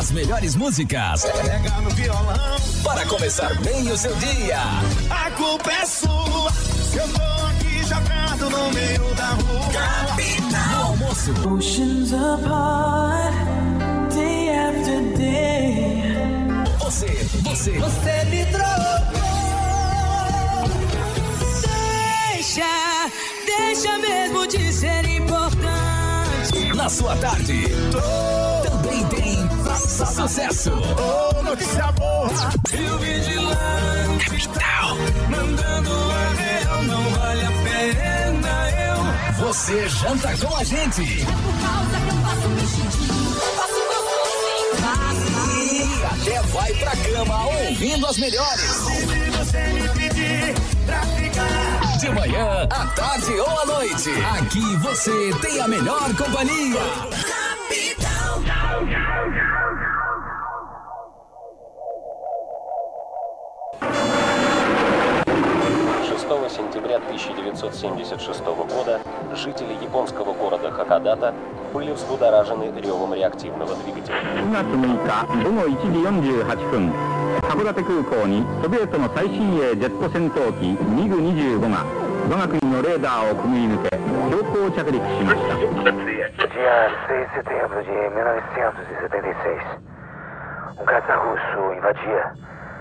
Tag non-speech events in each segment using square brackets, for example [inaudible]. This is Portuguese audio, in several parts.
As melhores músicas. Pega no violão. Para começar bem o seu dia. A culpa é sua. Se eu tô aqui jogado no meio da rua. Capital. almoço. Oceans apart, day after day. Você, você. Você me trocou. Deixa, deixa mesmo de ser importante. Na sua tarde. Tem Sucesso, sucesso. Ô, oh, notícia boa. Rio Vigilante. Capital. Mandando a real, não vale a pena eu. Você janta com a gente. É por causa que eu faço mexidinho. Faço e até vai pra cama ouvindo as melhores. Se você me pedir pra ficar. De manhã, à tarde ou à noite. Aqui você tem a melhor companhia. Capital. сентября 1976 года жители японского города Хакодата были взбудоражены ревом реактивного двигателя. 9月6日午後1時48分函館空港にソビエトの最新鋭ジェット戦闘機ミグ25が我が国のレーダーをくぐり抜け強行着陸しました Dia 6 de setembro de 1976, um caça russo invadia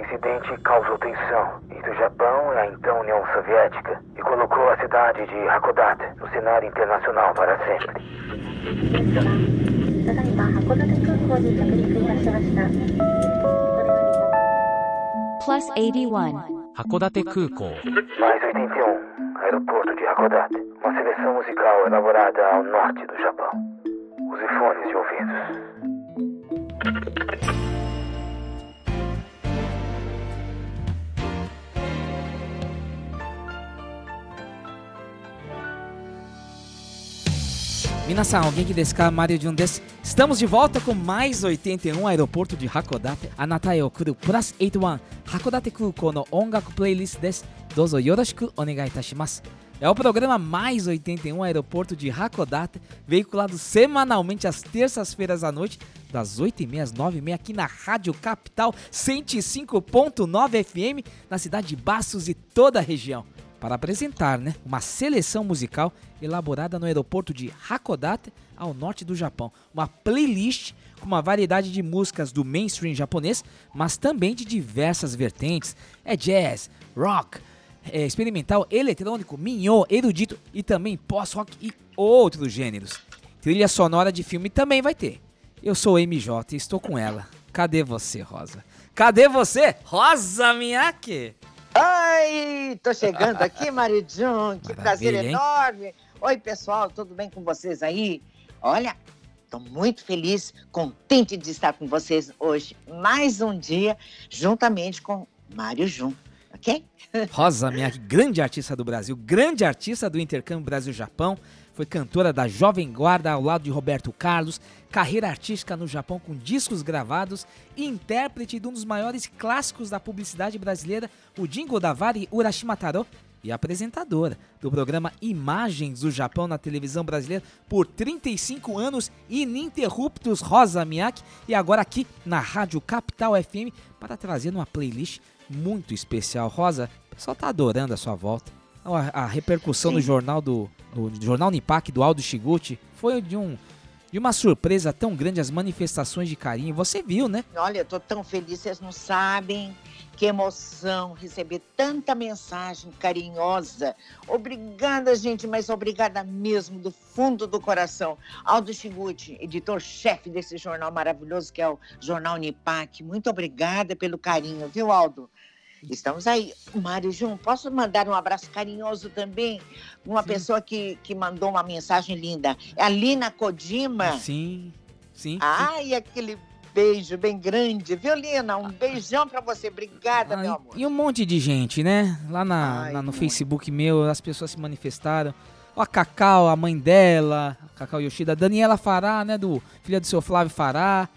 O incidente causou tensão entre o Japão e a então União Soviética e colocou a cidade de Hakodate no cenário internacional para sempre. Plus 81. Hakodate Kukou. Mais 81. Aeroporto de Hakodate. Uma seleção musical elaborada ao norte do Japão. Os fones de ouvidos. Minasan, alguém que desca Mario Jun desu. Estamos de volta com mais 81 aeroporto de Hakodate. Anata e okuru plus 81 Hakodate Kuko no ongaku playlist desu. Dozo yoroshiku onegai itashimasu. É o programa Mais 81 Aeroporto de Hakodate, veiculado semanalmente às terças-feiras à noite, das 8h30 às 9h30 aqui na Rádio Capital 105.9 FM, na cidade de Bastos e toda a região. Para apresentar né, uma seleção musical elaborada no aeroporto de Hakodate, ao norte do Japão. Uma playlist com uma variedade de músicas do mainstream japonês, mas também de diversas vertentes. É jazz, rock, é, experimental, eletrônico, minho, erudito e também pós-rock e outros gêneros. Trilha sonora de filme também vai ter. Eu sou MJ e estou com ela. Cadê você, Rosa? Cadê você, Rosa Miyake? Ai, tô chegando aqui, Mário Jun. Que prazer hein? enorme. Oi, pessoal, tudo bem com vocês aí? Olha, tô muito feliz, contente de estar com vocês hoje. Mais um dia, juntamente com Mário Jun, ok? Rosa Miyake, grande artista do Brasil, grande artista do intercâmbio Brasil-Japão, foi cantora da Jovem Guarda ao lado de Roberto Carlos, carreira artística no Japão com discos gravados. E intérprete de um dos maiores clássicos da publicidade brasileira, o Jingo Davari Urashima Taro, e apresentadora do programa Imagens do Japão na televisão brasileira por 35 anos ininterruptos Rosa Miyake e agora aqui na Rádio Capital FM para trazer uma playlist muito especial. Rosa, o pessoal tá adorando a sua volta. A, a repercussão Sim. no jornal do no jornal Nipak do Aldo Shiguchi foi de um de uma surpresa tão grande as manifestações de carinho. Você viu, né? Olha, eu tô tão feliz, vocês não sabem. Que emoção receber tanta mensagem carinhosa. Obrigada, gente, mas obrigada mesmo, do fundo do coração. Aldo Chiguchi, editor-chefe desse jornal maravilhoso que é o Jornal Nipac. Muito obrigada pelo carinho, viu, Aldo? Estamos aí. Mário Jun, posso mandar um abraço carinhoso também? Uma pessoa que, que mandou uma mensagem linda. É a Lina Kodima. Sim, sim. sim. Ai, aquele beijo bem grande. Violina, um beijão pra você. Obrigada, meu amor. E um monte de gente, né? Lá, na, Ai, lá no. Facebook meu, as pessoas se manifestaram. Ó, a Cacau, a mãe dela, a Cacau Yoshida, a Daniela Fará, né? Do filha do seu Flávio Fará,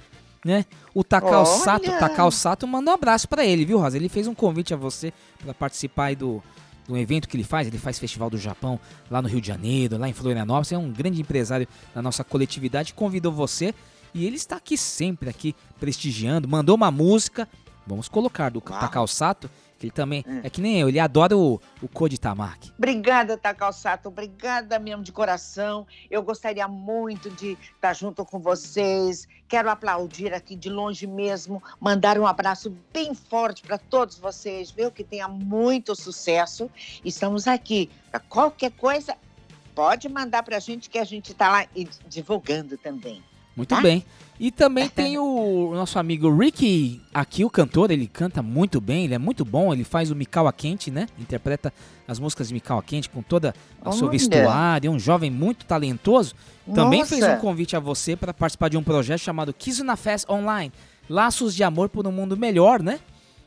né? O Takao! Sato, Takao Sato mandou um abraço pra ele, viu, Rosa? Ele fez um convite a você pra participar aí do, do evento que ele faz. Ele faz Festival do Japão lá no Rio de Janeiro, lá em Florianópolis. É um grande empresário da nossa coletividade. Convidou você e ele está aqui sempre aqui prestigiando. Mandou uma música. Vamos colocar do Uau. Takao Sato, que ele também Hum. é que nem eu, ele adora o, o Code Tamaki. Obrigada, Takao Sato. Obrigada mesmo de coração. Eu gostaria muito de estar junto com vocês. Quero aplaudir aqui de longe mesmo, mandar um abraço bem forte para todos vocês, viu? Que tenha muito sucesso. Estamos aqui para qualquer coisa. Pode mandar para a gente que a gente está lá divulgando também. Muito Tá? bem. E também [laughs] tem o nosso amigo Ricky, aqui o cantor, ele canta muito bem, ele é muito bom, ele faz o Mikawa Quente, né? Interpreta as músicas de Mikawa Quente com toda a sua vestuário, é um jovem muito talentoso. Também Nossa. fez um convite a você para participar de um projeto chamado Kizuna Fest Online, Laços de Amor por um Mundo Melhor, né?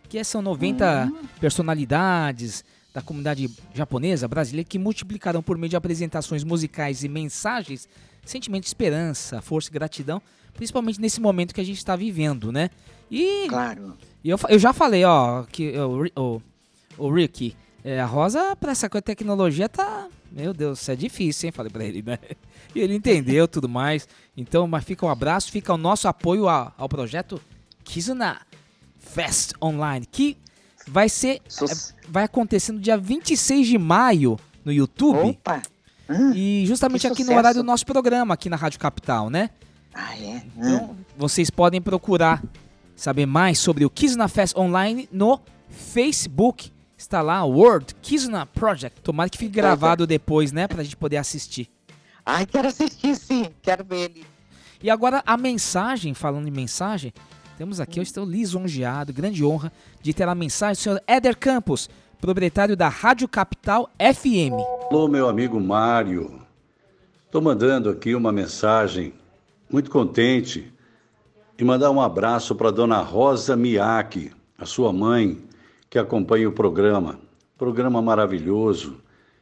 Que são 90 Hum. personalidades da comunidade japonesa, brasileira, que multiplicarão por meio de apresentações musicais e mensagens sentimento de esperança, força e gratidão, principalmente nesse momento que a gente está vivendo, né? E, Claro. e eu, eu já falei, ó, que o, o, o Rick, é, a Rosa, pra essa coisa de tecnologia, tá. Meu Deus, isso é difícil, hein? Falei pra ele, né? [laughs] E ele entendeu [laughs] tudo mais. Então, mas fica um abraço, fica o nosso apoio a- ao projeto Kizuna Fest Online, que vai ser. Sus- é, vai acontecer no dia 26 de maio no YouTube. Opa! Hum. E justamente aqui no horário do nosso programa, aqui na Rádio Capital, né? Ah, é? Hum. Então, vocês podem procurar saber mais sobre o Kizuna Fest Online no Facebook. Está lá, World Kizuna Project. Tomara que fique gravado depois, né? Pra gente poder assistir. Ai, quero assistir sim. Quero ver ele. E agora a mensagem, falando em mensagem, temos aqui, eu estou lisonjeado, grande honra de ter a mensagem do senhor Éder Campos, proprietário da Rádio Capital FM. Alô, meu amigo Mário. Estou mandando aqui uma mensagem muito contente e mandar um abraço para dona Rosa Miyake, a sua mãe, que acompanha o programa. Programa maravilhoso,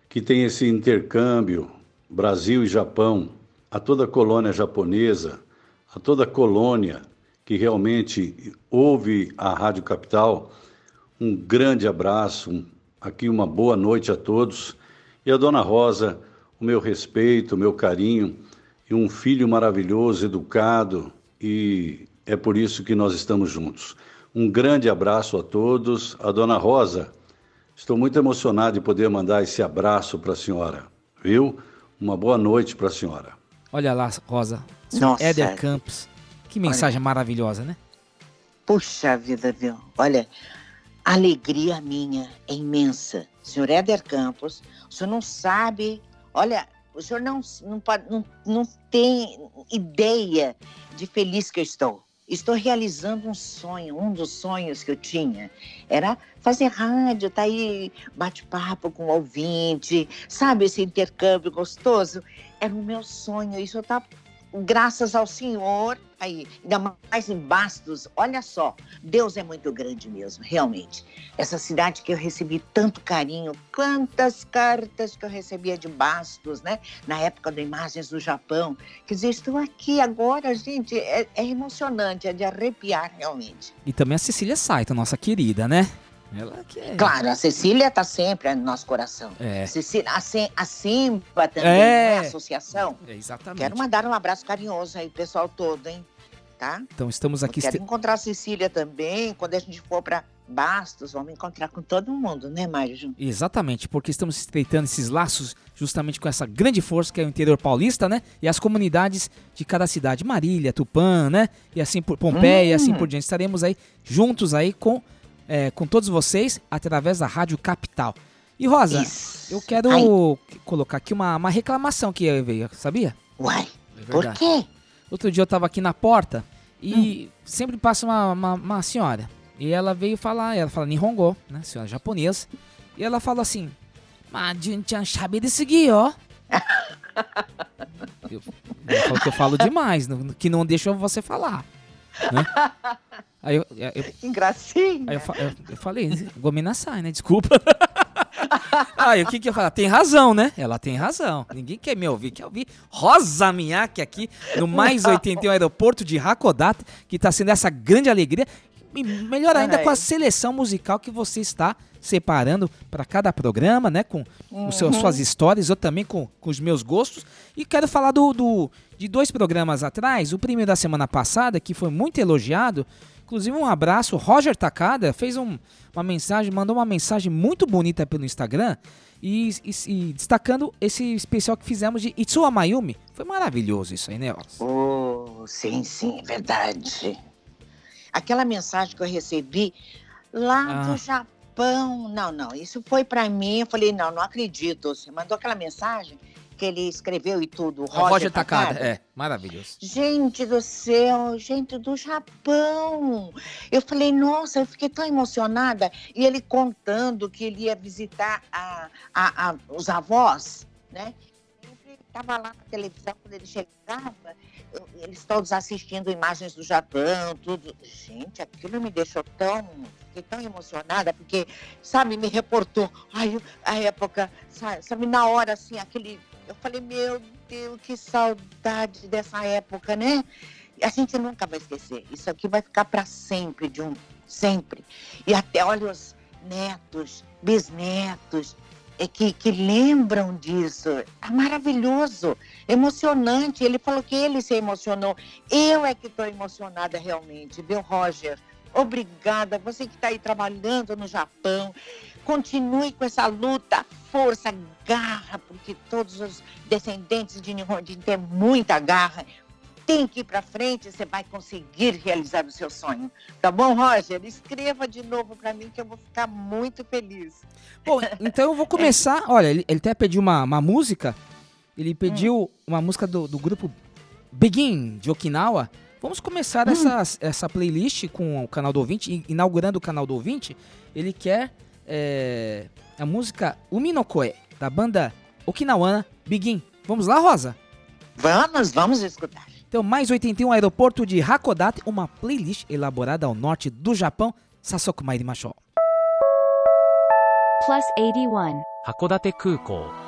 que tem esse intercâmbio Brasil e Japão, a toda a colônia japonesa, a toda a colônia que realmente ouve a Rádio Capital. Um grande abraço, um- aqui uma boa noite a todos. E a dona Rosa, o meu respeito, o meu carinho, e um filho maravilhoso, educado, e é por isso que nós estamos juntos. Um grande abraço a todos. A dona Rosa, estou muito emocionado de poder mandar esse abraço para a senhora, viu? Uma boa noite para a senhora. Olha lá, Rosa. senhor Nossa. Éder Campos. Que mensagem maravilhosa, né? Puxa vida, viu? Olha, a alegria minha é imensa. Senhor Éder Campos, o senhor não sabe, olha, o senhor não, não, não, não tem ideia de feliz que eu estou. Estou realizando um sonho, um dos sonhos que eu tinha era fazer rádio, tá aí, bate-papo com o ouvinte, sabe, esse intercâmbio gostoso. Era o meu sonho, isso tá graças ao Senhor, aí, ainda mais em Bastos, olha só, Deus é muito grande mesmo, realmente. Essa cidade que eu recebi tanto carinho, quantas cartas que eu recebia de Bastos, né? Na época do Imagens do Japão. Quer dizer, estou aqui agora, gente, é, é emocionante, é de arrepiar realmente. E também a Cecília Saito, nossa querida, né? Ela que é. Claro, a Cecília está sempre no nosso coração. É. Cecília, a, Sim- a Simpa também, É. não é? a associação. É, exatamente. Quero mandar um abraço carinhoso aí, pessoal todo, hein? Tá? Então estamos aqui. Quero este- encontrar a Cecília também. Quando a gente for para Bastos, vamos encontrar com todo mundo, né, Mário? Exatamente, porque estamos estreitando esses laços justamente com essa grande força que é o interior paulista, né? E as comunidades de cada cidade, Marília, Tupã, né? E assim por Pompeia, e assim Hum. por diante. Estaremos aí juntos aí com, é, com todos vocês através da Rádio Capital. E Rosa, Isso. eu quero Ai. colocar aqui uma, uma reclamação que veio, sabia? Uai, É por quê? Outro dia eu tava aqui na porta e Hum. sempre passa uma, uma, uma senhora. E ela veio falar, ela fala Nihongo, né? Senhora japonesa. E ela fala assim: Mas Jun-chan sabe de seguir, ó. [laughs] Eu, ela falou que eu falo demais, que não deixa você falar. Né? Aí eu, eu, Que gracinha. aí eu, eu- eu falei, Gominasai, né? Desculpa. [laughs] Aí o que que eu falei? Tem razão, né? Ela tem razão. Ninguém quer me ouvir. Quer ouvir Rosa Miyake aqui no Mais [laughs] 81 Aeroporto de Hakodate, que tá sendo essa grande alegria. E melhor ainda com a seleção musical que você está separando para cada programa, né? Com os seus, Uhum. suas histórias, eu também com, com os meus gostos. E quero falar do, do- de dois programas atrás. O primeiro da semana passada, que foi muito elogiado. Inclusive, um abraço. Roger Takada fez um- uma mensagem, mandou uma mensagem muito bonita pelo Instagram. E, e- e destacando esse especial que fizemos de Itsuwa Mayumi. Foi maravilhoso isso aí, né, Oz? Oh, sim, sim, é verdade. Aquela mensagem que eu recebi lá Ah. do Japão. Não, não, isso foi pra mim. Eu falei, não, não acredito. Você mandou aquela mensagem que ele escreveu e tudo. Roger, Roger, Takada. Takada. É, maravilhoso. Gente do céu, gente do Japão. Eu falei, nossa, eu fiquei tão emocionada. E ele contando que ele ia visitar a, a- a- os avós, né? Ele estava lá na televisão, quando ele chegava, eu- eles todos assistindo imagens do Japão, tudo. Gente, aquilo me deixou tão. Fiquei tão emocionada, porque, sabe, me reportou. Ai, a época, sa- sabe, na hora, assim, aquele. Eu falei, meu Deus, que saudade dessa época, né? A gente nunca vai esquecer. Isso aqui vai ficar para sempre, de um sempre. E até, olha, os netos, bisnetos, é que, que lembram disso. É maravilhoso, emocionante. Ele falou que ele se emocionou. Eu é que estou emocionada realmente, viu, Roger? Obrigada. Você que está aí trabalhando no Japão, continue com essa luta, força, garra, porque todos os descendentes de Nihonjin têm muita garra. Tem que ir para frente, você vai conseguir realizar o seu sonho. Tá bom, Roger? Escreva de novo para mim que eu vou ficar muito feliz. Bom, então eu vou começar. [laughs] Olha, ele, ele até pediu uma, uma música. Ele pediu uma música do, do grupo Begin, de Okinawa. Vamos começar essa, essa playlist com o canal do ouvinte, in- inaugurando o canal do ouvinte. Ele quer é, a música Umi no Koe, da banda okinawana Begin. Vamos lá, Rosa? Vamos, vamos escutar. Então, mais 81 Aeroporto de Hakodate, uma playlist elaborada ao norte do Japão. Sasoku Mairimashou. Plus 81. 函館空港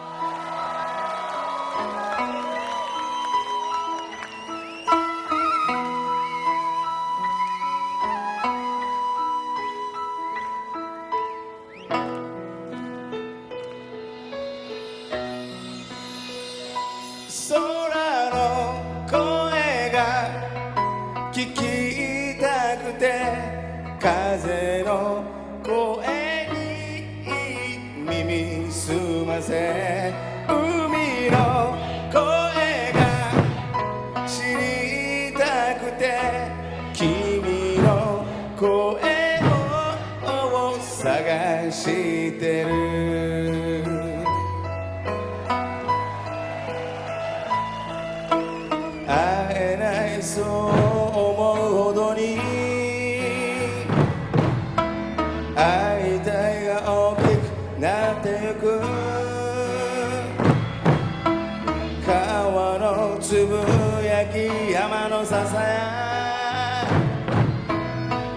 なってゆく。川のつぶやき山のささや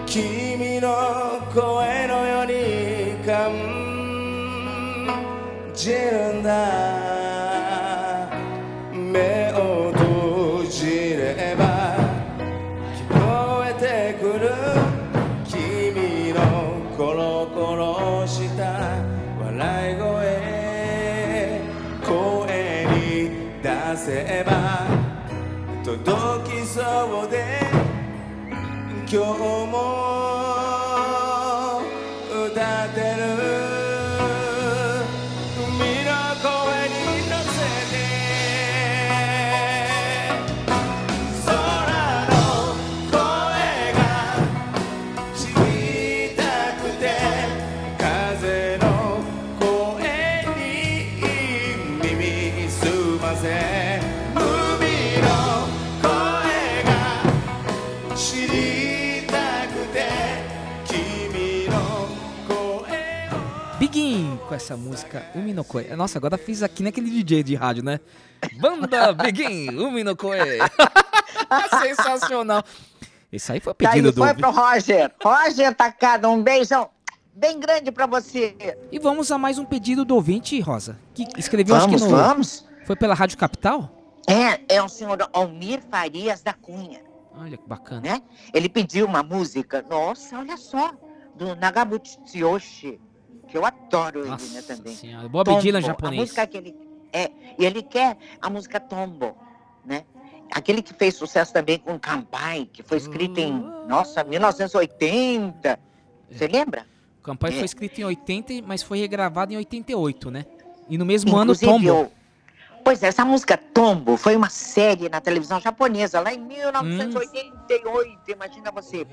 君の声のように感じるんだ。今日 música Umi no Koe. Nossa, agora fiz aqui naquele DJ de rádio, né? Banda [laughs] Begin, Umi no Koe. [laughs] Sensacional. Esse aí foi o Daí pedido do. foi pro Roger. Roger Tacada, um beijão bem grande pra você. E vamos a mais um pedido do ouvinte, Rosa, que escreveu Vamos, acho que no. vamos. Foi pela Rádio Capital? É, é o senhor Almir Farias da Cunha, Olha que bacana. né? Ele pediu uma música, nossa, olha só, do Nagabuchi Tsuyoshi, que eu adoro ele, né, também. Senhora, Bob Dylan A japonês. música que ele é, e ele quer a música Tombo, né? Aquele que fez sucesso também com Kampai, que foi escrito em, nossa, 1980. Você lembra? O Campanha É. foi escrito em 80, mas foi regravado em 88, né? E no mesmo ano, Inclusive, Tombo. eu- Pois é, essa música Tombo foi uma série na televisão japonesa, lá em 1988, imagina você.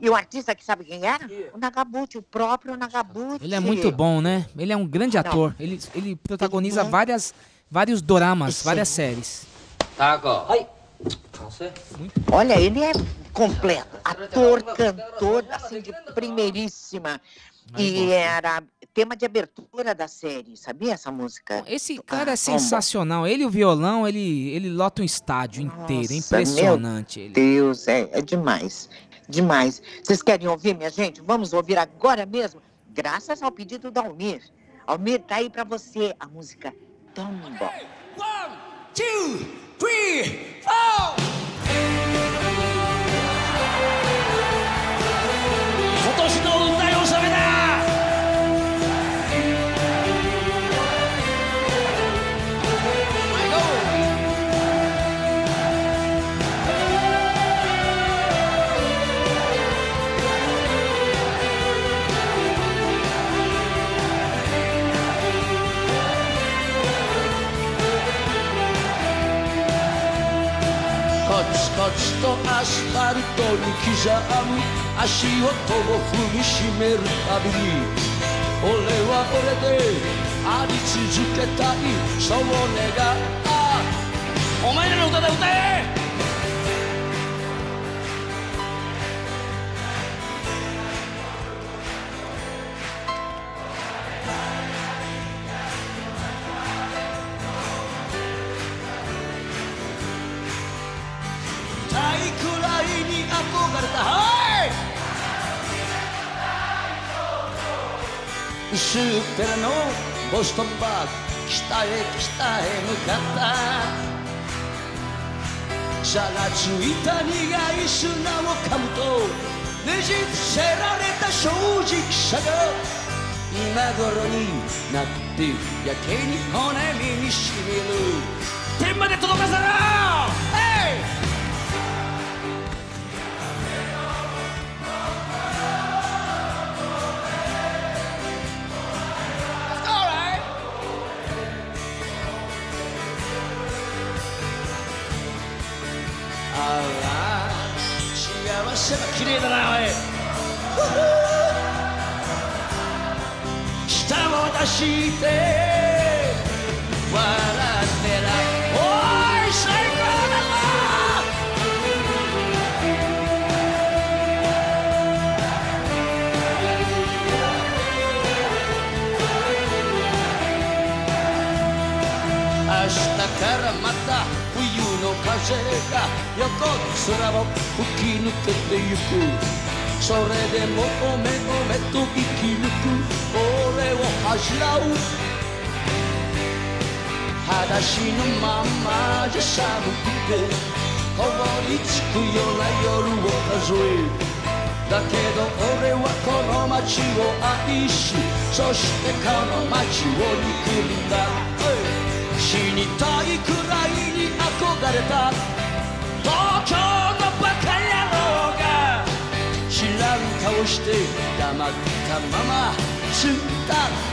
E o artista que sabe quem era? O Nagabuchi, o próprio Nagabuchi. Ele é muito bom, né? Ele é um grande Não. ator. Ele, ele protagoniza Ele é- várias, vários doramas, Sim. várias séries. Olha, ele é completo. Ator, cantor, assim, de primeiríssima. E era tema de abertura da série, sabia essa música? Esse cara é Ah, Tombo. sensacional. Ele e o violão, ele, ele lota um estádio inteiro. É Nossa, impressionante. Meu Ele. Deus, é, é demais. Demais. Vocês querem ouvir, minha gente? Vamos ouvir agora mesmo, graças ao pedido do Almir. Almir, tá aí pra você a música Tombo. two, three, four. ツコツとアスファルトに刻む足音を踏みしめるたびに俺は俺であり続けたい。そう願ったお前らの歌で歌え。大くらいに憧れた。はい。薄っぺらのボストンバッグ北へ北へ向かった。差がついた苦い砂を噛むとねじ伏せられた正直さが今頃になってやけに骨身にしみる。天まで届かせろ！幸せは綺麗だなおい。舌を出して笑ってな。おい最高だぞ明日からまた冬の風が横空をき抜けてゆく。それでもおめおめと生き抜く。俺を恥じらう。裸足のまんまじゃ寒くて。凍りつくような夜を数えだけど俺はこの街を愛しそしてこの街を憎んだ。死にたいくらいに憧れた。東京顔して黙ったまま伝っ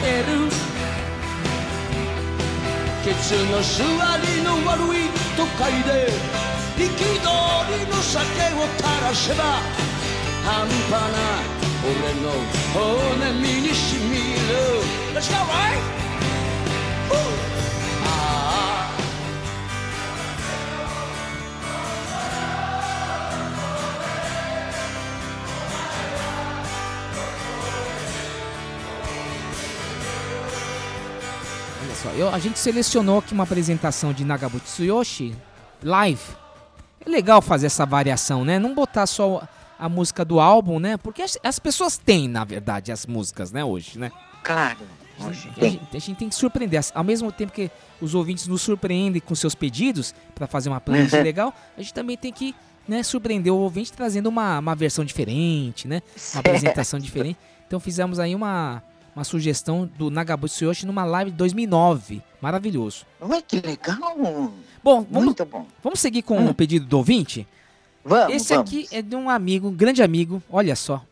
てる。ケツの座りの悪い都会で憤りの酒を垂らせば半端な俺の骨身にしみる。Let's go, right? Eu- a gente selecionou aqui uma apresentação de Nagabuchi Tsuyoshi live. é legal fazer essa variação, né? Não botar só a música do álbum, né? Porque as, as pessoas têm, na verdade, as músicas, né, hoje, né? Claro. Hoje a gente- a gente tem que surpreender. Ao mesmo tempo que os ouvintes nos surpreendem com seus pedidos para fazer uma playlist Uhum. legal, a gente também tem que né, surpreender o ouvinte trazendo uma, uma versão diferente, né? Uma Certo. apresentação diferente. Então fizemos aí uma, uma sugestão do Nagabu Tsuyoshi numa live de 2009. Maravilhoso. Ué, que legal. Bom, vamos, Muito bom. vamos seguir com o pedido do ouvinte? Vamos, Esse vamos. aqui é de um amigo, um grande amigo. Olha só.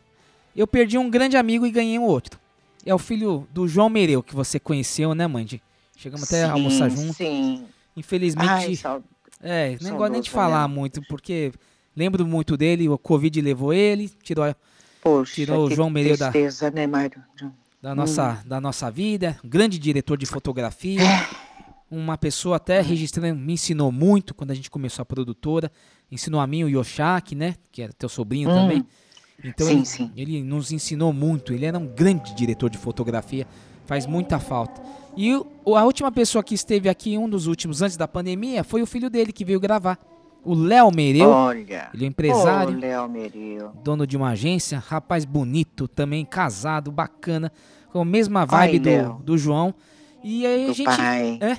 Eu perdi um grande amigo e ganhei um outro. É o filho do João Mereu, que você conheceu, né, Mandy? Chegamos até a almoçar junto. Sim. Infelizmente. Ai, sal- é, nem gosto nem de saudoso falar muito, porque lembro muito dele, o Covid levou ele, tirou, Poxa, tirou o João Mereu da, tristeza, né, Mário? Da, nossa, da nossa vida. Um grande diretor de fotografia. É. Uma pessoa até registrando, me ensinou muito quando a gente começou a produtora. Ensinou a mim o Yoshaki, né? Que era teu sobrinho Hum. também. Então Sim, ele, sim. ele nos ensinou muito. Ele era um grande diretor de fotografia. Faz muita falta. E o- a última pessoa que esteve aqui, um dos últimos antes da pandemia, foi o filho dele que veio gravar. O Léo Mereu. Olha. Ele é um empresário dono de uma agência, rapaz bonito, também casado, bacana, com a mesma vibe Ai, do, Léo. do João. E aí a Do gente. pai. É.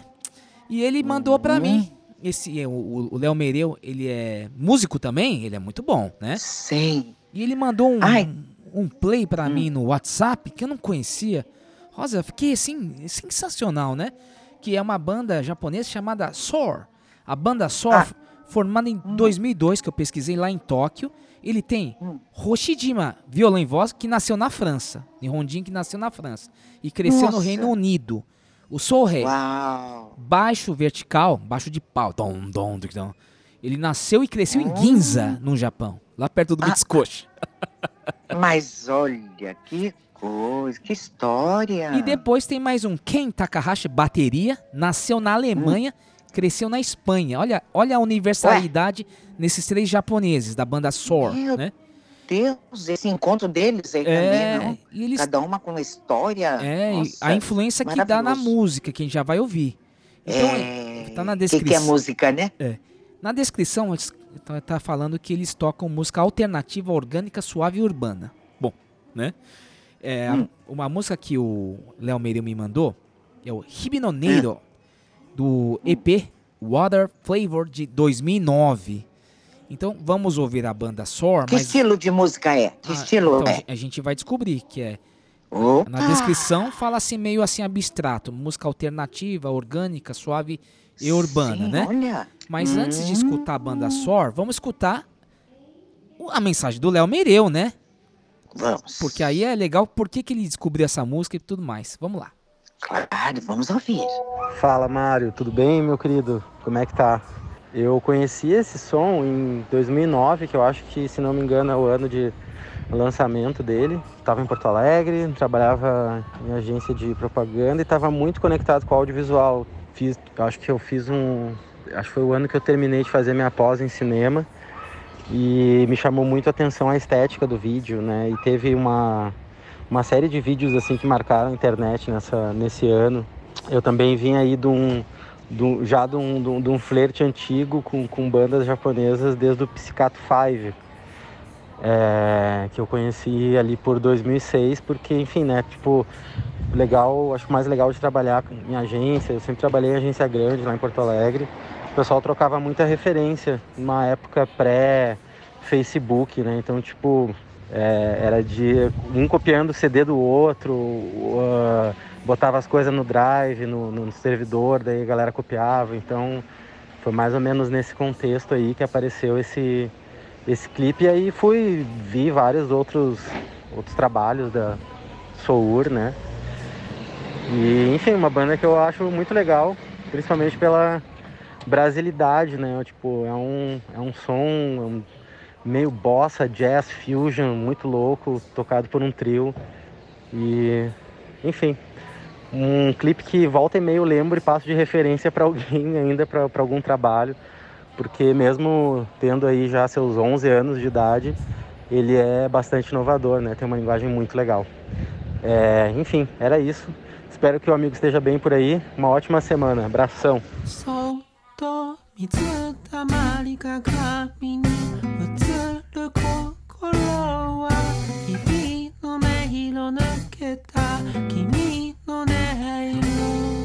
E ele mandou pra mim. Esse, é, o- Léo Mereu, ele é músico também, ele é muito bom, né? Sim. E ele mandou um, Ai. Hum. um play pra mim no WhatsApp que eu não conhecia. Rosa, eu fiquei assim, sensacional, né? Que é uma banda japonesa chamada Soar. A banda Soar, Ah. F- formada em 2002, que eu pesquisei lá em Tóquio. Ele tem Hum. Hoshijima, violão e voz, que nasceu na França. Nihonjin, que nasceu na França. E cresceu no Nossa. Reino Unido. O Uau. baixo vertical, baixo de pau. Dom, dom, dom. Ele nasceu e cresceu em Ginza, no Japão. Lá perto do Ah. Mitsukoshi. [laughs] Mas olha, que coisa, que história. E depois tem mais um Ken Takahashi, bateria, nasceu na Alemanha, cresceu na Espanha. Olha, olha a universalidade nesses três japoneses da banda Meu né? Deus, esse encontro deles aí É, também, não? eles- Cada uma com uma história. É, Nossa, a influência que dá na música, que a gente já vai ouvir. Então, É, tá na que descrição. que é música, né? É. Na descrição, tá, tá falando que eles tocam música alternativa, orgânica, suave e urbana. Bom, né? É, Hum. uma música que o Léo Meireu me mandou é o Hibino Neiro, do EP Water Flavor de 2009. Então, vamos ouvir a banda Soar, Que mas... estilo de música é? Que Ah, estilo então, é? a gente vai descobrir que é na descrição fala assim meio assim abstrato, música alternativa, orgânica, suave e urbana, Sim, né? olha. Mas antes de Hum. escutar a banda Sor, vamos escutar a mensagem do Léo Mereu, né? Vamos. Porque aí é legal por que que ele descobriu essa música e tudo mais. Vamos lá. Claro, vamos ouvir. Fala Mário, tudo bem, meu querido? Como é que tá? Eu conheci esse som em 2009, que eu acho que, se não me engano, é o ano de lançamento dele. Estava em Porto Alegre, trabalhava em agência de propaganda e estava muito conectado com o audiovisual. Fiz, acho que eu fiz um, acho que foi o ano que eu terminei de fazer minha pós em cinema e me chamou muito a atenção a estética do vídeo, né? E teve uma uma série de vídeos assim que marcaram a internet nessa nesse ano. Eu também vim aí de um, de um- já de um, de um, de um flerte antigo com, com bandas japonesas desde o Psicato 5, é, que eu conheci ali por 2006, porque enfim, né, tipo, legal, acho mais legal de trabalhar em agência, eu sempre trabalhei em agência grande lá em Porto Alegre, o pessoal trocava muita referência, numa época pré-Facebook, né, então tipo, é, era de um copiando o CD do outro, uh, botava as coisas no drive, no, no servidor, daí a galera copiava, então foi mais ou menos nesse contexto aí que apareceu esse, esse clipe e aí fui, vi vários outros, outros trabalhos da Sour, né? E enfim, uma banda que eu acho muito legal, principalmente pela brasilidade, né? Tipo, é um, é um som é um meio bossa, jazz, fusion, muito louco, tocado por um trio. E enfim, um clipe que volta e meio lembro e passo de referência para alguém [laughs] ainda, para algum trabalho, porque mesmo tendo aí já seus 11 anos de idade, ele é bastante inovador, né? Tem uma linguagem muito legal. É, enfim, era isso. Espero que o amigo esteja bem por aí. Uma ótima semana. Abração. 水たまり鏡に映る心は日々の音色抜けた君の音色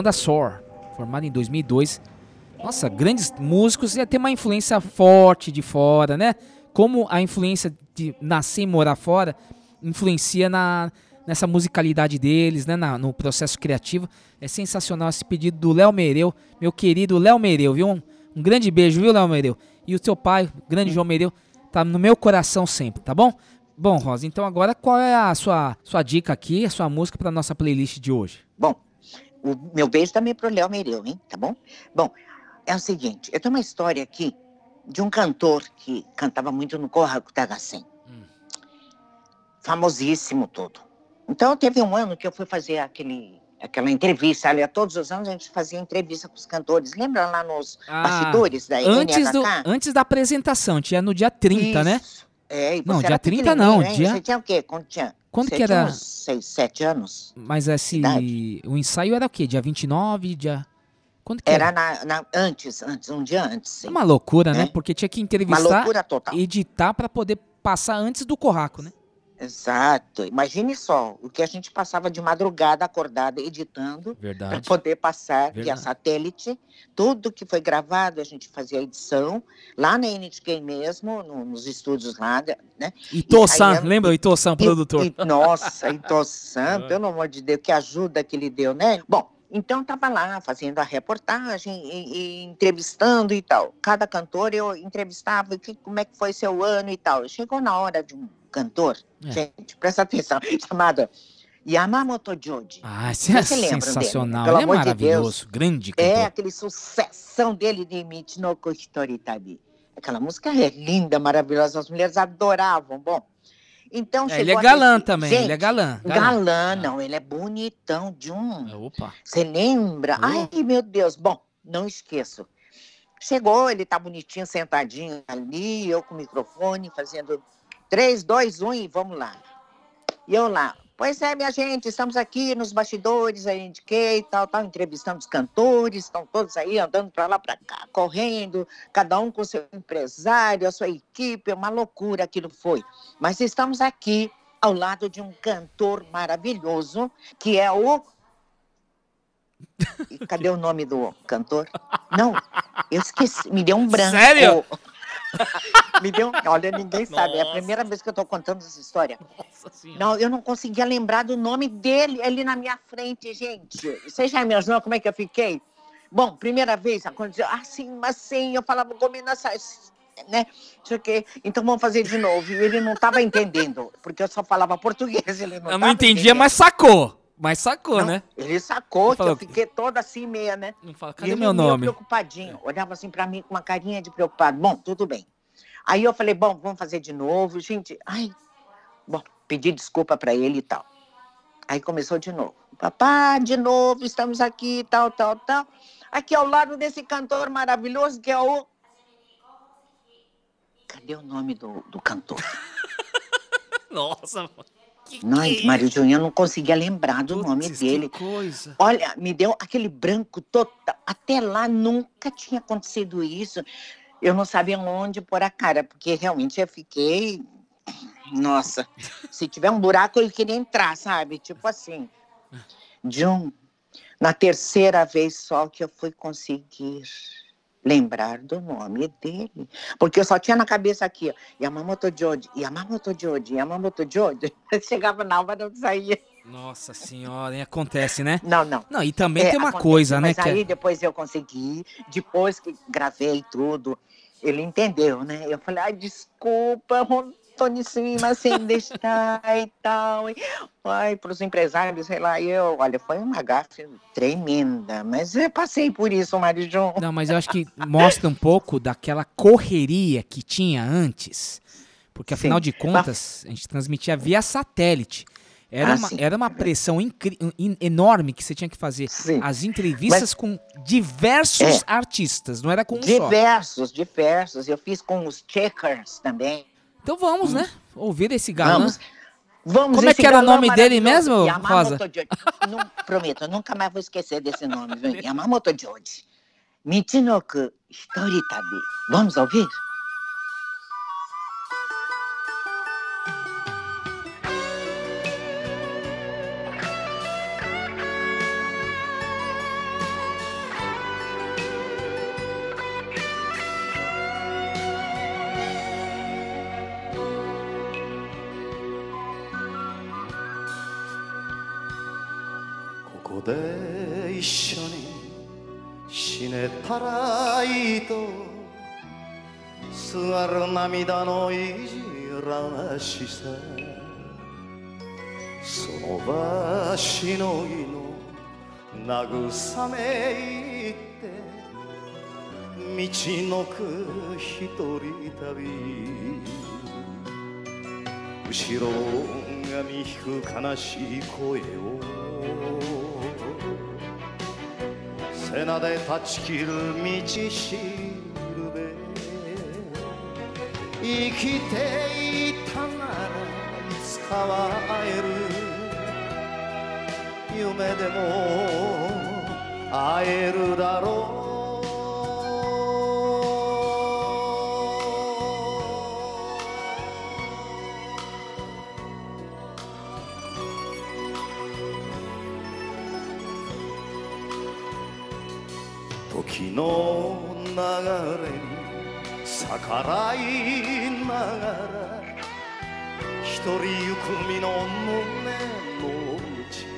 Banda Soar, formada em 2002. Nossa, grandes músicos ia ter uma influência forte de fora, né? Como a influência de nascer e morar fora influencia na, nessa musicalidade deles, né? Na- no processo criativo. É sensacional esse pedido do Léo Mereu, meu querido Léo Mereu, viu? Um, um grande beijo, viu, Léo Mereu? E o seu pai, o grande João Mereu, tá no meu coração sempre, tá bom? Bom, Rosa, então agora qual é a sua, sua dica aqui, a sua música para nossa playlist de hoje? Bom, o meu beijo também pro Léo Mereu, hein? Tá bom? Bom, é o seguinte, eu tenho uma história aqui de um cantor que cantava muito no Corraco Tagacem. Famosíssimo todo. Então, teve um ano que eu fui fazer aquele, aquela entrevista. Ali, todos os anos a gente fazia entrevista com os cantores. Lembra lá nos bastidores da antes, do, antes da apresentação, tinha no dia 30, né? É, e Não, você dia era 30 não, hein? dia- Você tinha o quê? Quando tinha, Quando que era? uns seis, sete anos? Mas esse. O ensaio era o quê? Dia 29? Dia. Quando que Era era? na, na- antes, antes, um dia antes. sim. É uma loucura, né? É. Porque tinha que Uma entrevistar, loucura total. editar pra poder passar antes do Corraco, né? Exato. Imagine só o que a gente passava de madrugada acordada editando para poder passar via Verdade. satélite. Tudo que foi gravado a gente fazia edição lá na NHK mesmo, no- nos estúdios lá, né? Ito-san, saía- lembra o Ito-san, produtor? E- nossa, Ito-san, [laughs] pelo amor de Deus, que ajuda que ele deu, né? Bom, então estava lá fazendo a reportagem e, e entrevistando e tal. Cada cantor eu entrevistava, que, como é que foi seu ano e tal. Chegou na hora de um cantor, É. gente, presta atenção, [laughs] chamado Yamamoto Joji. Ah, esse é dele? sensacional. Ele é de maravilhoso. Deus. grande É cantor. aquele sucessão dele de Michinoko Hitoritabi. Aquela música é linda, maravilhosa, as mulheres adoravam. Bom, então É, ele é galã também, Gente, ele é galã. Galã, não, ele é bonitão de um. Opa. Você lembra? Ai, meu Deus. Bom, não esqueço. Chegou, ele tá bonitinho, sentadinho ali, eu com o microfone, fazendo 3, 2, 1 e vamos lá. E eu lá, Pois é, minha gente, estamos aqui nos bastidores, aí indiquei e tal, tal, entrevistando os cantores, estão todos aí andando para lá, para cá, correndo, cada um com seu empresário, a sua equipe, uma loucura aquilo foi. Mas estamos aqui ao lado de um cantor maravilhoso, que é o. [laughs] E cadê o nome do cantor? Não, eu esqueci, me deu um branco. Sério? [laughs] Me deu. Olha, ninguém sabe. É a primeira vez que eu estou contando essa história. Não, eu não conseguia lembrar do nome dele ali na minha frente, gente. Vocês já imaginou como é que eu fiquei? Bom, primeira vez aconteceu assim, mas sim, eu falava combina né? Não sei o quê. Então vamos fazer de novo. E ele não estava entendendo, porque eu só falava português. Ele não Eu não entendia, entendendo. mas sacou. Mas sacou, Não, né? Ele sacou que eu fiquei toda assim, meia, né? cadê e ele meu nome? preocupadinho. Olhava assim pra mim com uma carinha de preocupado. Bom, tudo bem. Aí eu falei, bom, vamos fazer de novo. Gente, ai, bom, pedi desculpa pra ele e tal. Aí começou de novo. Papá, de novo, estamos aqui, tal, tal, tal. Aqui ao lado desse cantor maravilhoso que é o. Cadê o nome do, do cantor? [laughs] Nossa, mano. Não, Mário Júnior, eu não conseguia lembrar do nome dele. coisa. Olha, me deu aquele branco total. Até lá nunca tinha acontecido isso. Eu não sabia onde pôr a cara, porque realmente eu fiquei. Nossa, se tiver um buraco, eu queria entrar, sabe? Tipo assim. John, na terceira vez só que eu fui conseguir lembrar do nome dele. Porque eu só tinha na cabeça aqui, ó, Yamamoto Joji, Yamamoto Joji, Yamamoto Joji. [laughs] Chegava na hora, não saía. Nossa senhora, hein? acontece, né? Não, não. Não, e também É, tem uma coisa, né? Mas que é- aí depois eu consegui, depois que gravei tudo, ele entendeu, né? Eu falei, ai, desculpa, tô em cima sem deixar e tal. E, ai, pros empresários, sei lá, eu, olha, foi uma gafe tremenda, mas eu passei por isso, Marijon. Não, mas eu acho que mostra um pouco daquela correria que tinha antes. Porque afinal Sim. de contas, a gente transmitia via satélite. Era, Ah, uma, sim. era uma pressão enorme que você tinha que fazer as entrevistas Mas- com diversos É. artistas, não era com um só. Diversos, diversos. Eu fiz com os checkers também. Então vamos, né? Ouvir esse galã. Vamos. Vamos, Como é que era o nome dele mesmo, Rosa? Não, prometo, eu nunca mais vou esquecer desse nome? Yamamoto Joji. Michinoku Hitoritabi. Vamos ouvir?「一緒に死ねたらいいと」「すがる涙のいじらなしさ」「その場しのぎの慰めいって」「道のく一人旅」後ろ髪引く悲しい声を背なで断ち切る道しるべ。生きていたならいつかは会える。夢でも会えるだろう。の流れに逆らいながら一人行く身の胸の内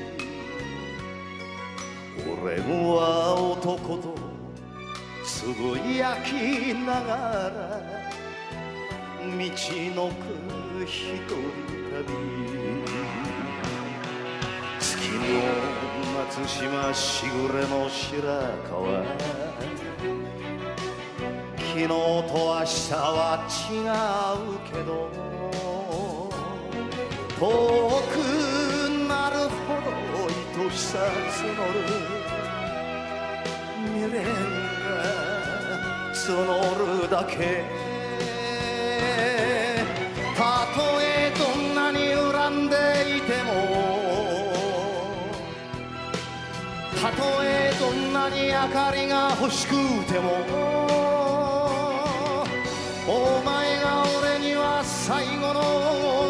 俺は男とつぶやきながら道のく一人旅。月の松島しぐれの白川。昨日と明日は違うけど。遠くなるほど愛しさ募る。未練が募るだけ。たとえどんなに明かりが欲しくてもお前が俺には最後の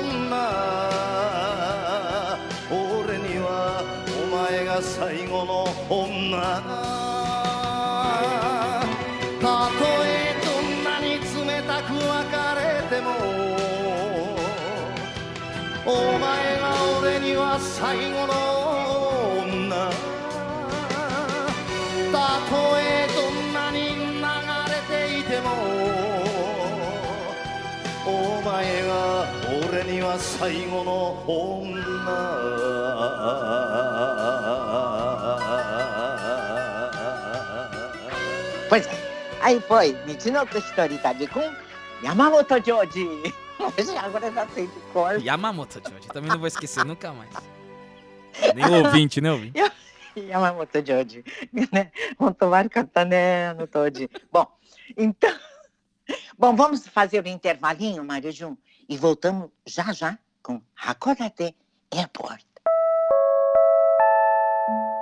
女。俺にはお前が最後の女。たとえどんなに冷たく別れてもお前が俺には最後の俺には最後の女 Pois é. Aí foi Michinoku Hitori Tabi com Yamamoto Joji. Hoje agora já sei de cor. Yamamoto Joji, também não vou esquecer nunca mais. Nem o ouvinte, né, ouvinte? Yamamoto Joji. Né? 本当悪かったね、あの当時。Bom, então. Bom, vamos fazer o intervalinho, Mário Jun, e voltamos já já com Hakodate Airport.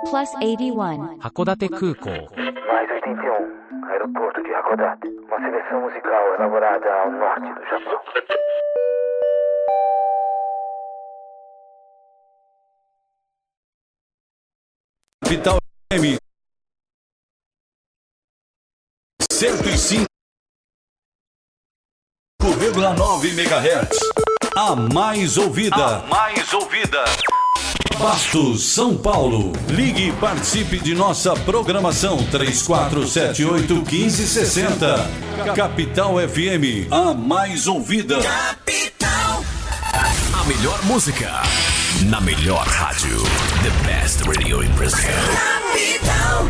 Plus 81. Hakodate Kukou. Mais 81. Aeroporto de Hakodate. Uma seleção musical elaborada ao norte do Japão. Vital M 105 9 MHz. A mais ouvida. A mais ouvida. Bastos, São Paulo. Ligue e participe de nossa programação 3478-1560. Capital FM, a mais ouvida. Capital. A melhor música. Na melhor rádio. The best radio in Brazil. Capital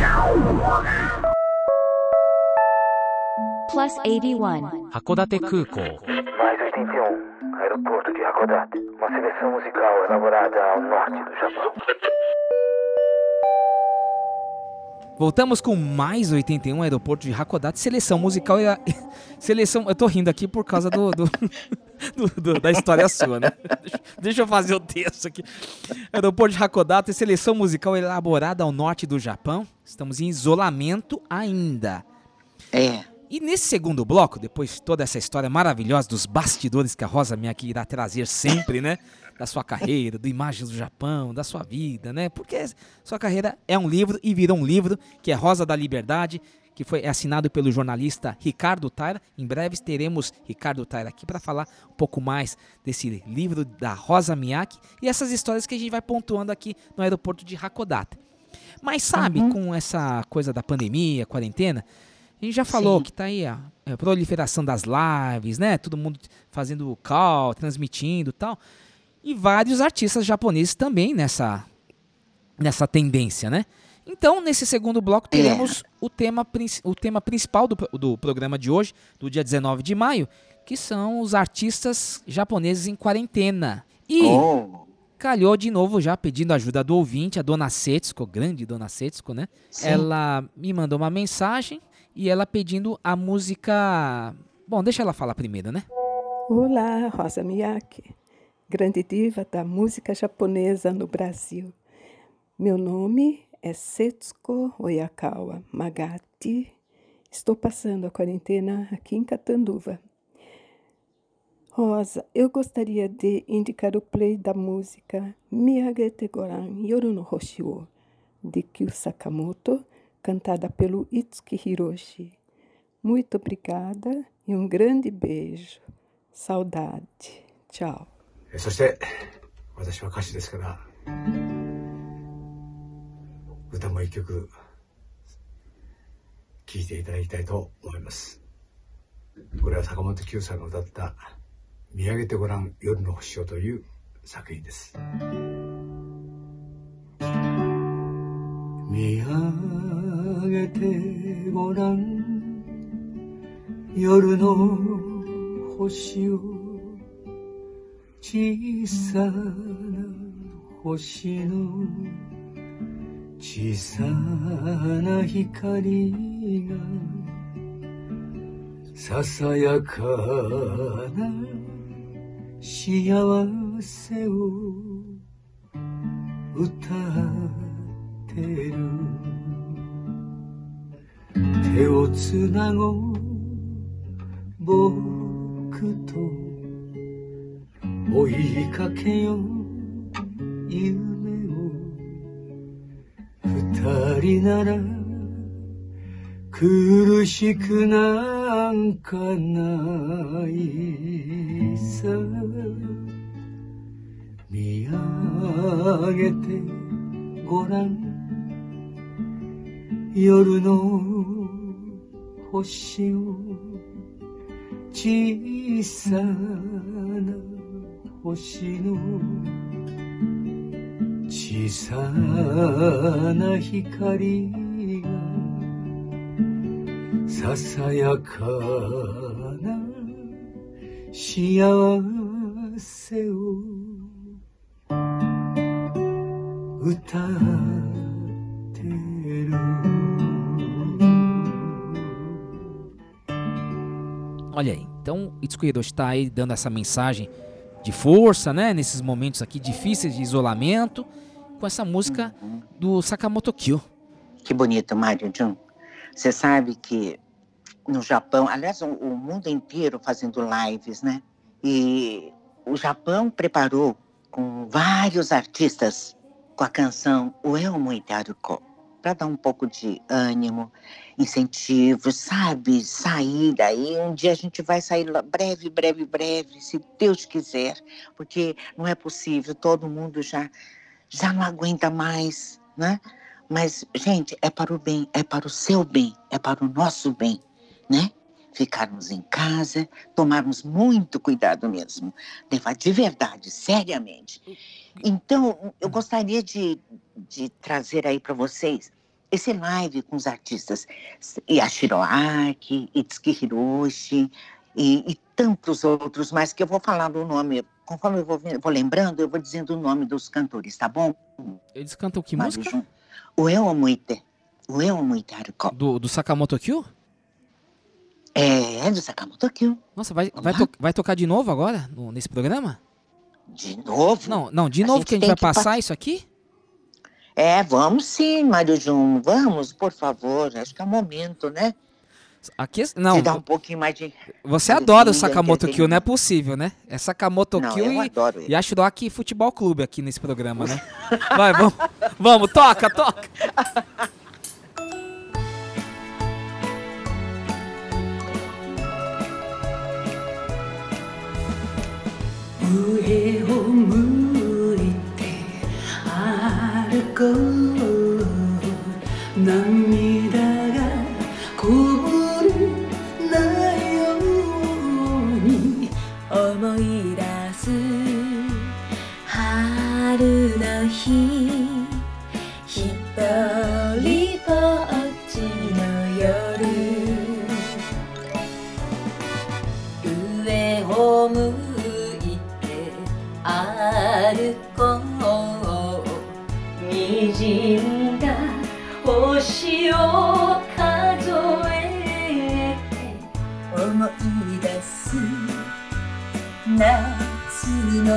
Plus 81. 函館空港 Mais 81, aeroporto de Hakodate. Uma seleção musical elaborada ao norte do Japão. Voltamos com mais 81 Aeroporto de Hakodate, seleção musical e a... [laughs] seleção. Eu tô rindo aqui por causa do, do- [laughs] do- do- da história sua, né? Deixa, [laughs] deixa eu fazer o texto aqui. Aeroporto de Hakodate, seleção musical elaborada ao norte do Japão. Estamos em isolamento ainda. É. E nesse segundo bloco, depois de toda essa história maravilhosa dos bastidores que a Rosa Miyake irá trazer sempre, né? Da sua carreira, do Imagens do Japão, da sua vida, né? Porque sua carreira é um livro e virou um livro que é Rosa da Liberdade, que foi assinado pelo jornalista Ricardo Taira. Em breve teremos Ricardo Taira aqui para falar um pouco mais desse livro da Rosa Miyake e essas histórias que a gente vai pontuando aqui no aeroporto de Hakodate. Mas sabe, com essa coisa da pandemia, quarentena, a gente já falou Sim. que tá aí a, a proliferação das lives, né? Todo mundo fazendo call, transmitindo e tal. E vários artistas japoneses também nessa, nessa tendência, né? Então, nesse segundo bloco, teremos o, tema, o tema principal do, do programa de hoje, do dia 19 de maio, que são os artistas japoneses em quarentena. E Oh. calhou de novo já pedindo ajuda do ouvinte, a dona Setsuko, grande dona Setsuko, né? Sim. Ela me mandou uma mensagem e ela pedindo a música. Bom, deixa ela falar primeiro, né? Olá, Rosa Miyake, grande diva da música japonesa no Brasil. Meu nome é Setsuko Oyakawa Magati. Estou passando a quarentena aqui em Catanduva. Rosa, eu gostaria de indicar o play da música Miyagete Goran Yoru no Hoshi wo, de Kyu Sakamoto, cantada pelo Itsuki Hiroshi. Muito obrigada e um grande beijo. Saudade. Tchau. えそして私は歌手ですから歌も一曲聴いていただきたいと思いますこれは坂本九さんが歌った「見上げてごらん夜の星を」という作品です見上 げてごらん。夜の星を小さな星の小さな光がささやかな幸せを歌ってる。手をつなごう。僕と。追いかけよう。夢を。二人なら。苦しくなんかないさ。見上げてごらん。夜の星を小さな星の小さな光がささやかな幸せを歌っ Olha aí, então Hiroshi está aí dando essa mensagem de força, né? Nesses momentos aqui difíceis de isolamento, com essa música do Sakamoto Kyo. Que bonito, Mário Jun. Você sabe que no Japão, aliás, o, o mundo inteiro fazendo lives, né? E o Japão preparou com vários artistas com a canção Ueo Muitaruko para dar um pouco de ânimo, incentivo, sabe? Sair daí. Um dia a gente vai sair breve, breve, breve, se Deus quiser, porque não é possível, todo mundo já, já não aguenta mais, né? Mas, gente, é para o bem, é para o seu bem, é para o nosso bem, né? Ficarmos em casa, tomarmos muito cuidado mesmo, levar de verdade, seriamente. Então, eu gostaria de, de trazer aí para vocês esse live com os artistas Yashiro Aki, Itsuki Hiroshi e, e tantos outros mais que eu vou falar do nome. Conforme eu vou, vou lembrando, eu vou dizendo o nome dos cantores, tá bom? Eles cantam que Mário música? O Eu Muite. O Eu Muite Haruko. Do, do Sakamoto Kyo? É, do Sakamoto Kyo. Nossa, vai, vai, to- vai tocar de novo agora, no- nesse programa? De novo? Não, não, de A novo gente que a gente vai passar pa- isso aqui? É, vamos sim, Mário Jun. Vamos, por favor. Acho que é o momento, né? Aqui, não, De dar um pouquinho mais de. você adora o Sakamoto Kyo, não é possível, né? É Sakamoto Não, Kyo e, adoro e Ashiro Aki Futebol Clube aqui nesse programa, né? Vai, vamos, [laughs] vamos, toca, toca. 上こう涙がこぼれないように思い出す春の日一人